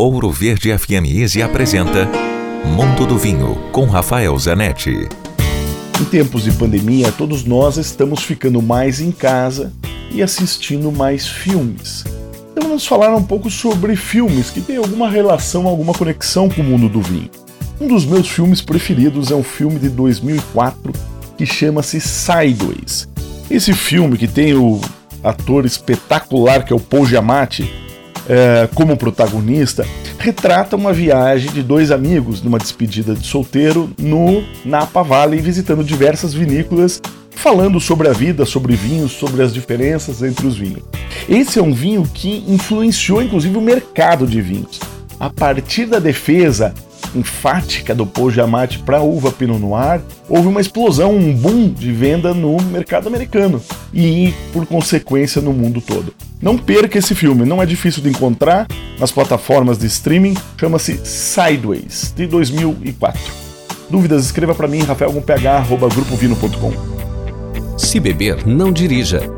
Ouro Verde FM Easy apresenta Mundo do Vinho com Rafael Zanetti. Em tempos de pandemia, todos nós estamos ficando mais em casa e assistindo mais filmes. Então vamos falar um pouco sobre filmes que têm alguma relação, alguma conexão com o mundo do vinho. Um dos meus filmes preferidos é um filme de 2004 que chama-se Sideways. Esse filme que tem o ator espetacular que é o Paul Giamatti é, como protagonista, retrata uma viagem de dois amigos numa despedida de solteiro no Napa Valley, visitando diversas vinícolas, falando sobre a vida, sobre vinhos, sobre as diferenças entre os vinhos. Esse é um vinho que influenciou inclusive o mercado de vinhos. A partir da defesa enfática do Paul para a uva Pinot Noir, houve uma explosão, um boom de venda no mercado americano e, por consequência, no mundo todo. Não perca esse filme, não é difícil de encontrar nas plataformas de streaming, chama-se Sideways, de 2004. Dúvidas, escreva para mim, rafael.ph.grupovino.com. Se beber, não dirija.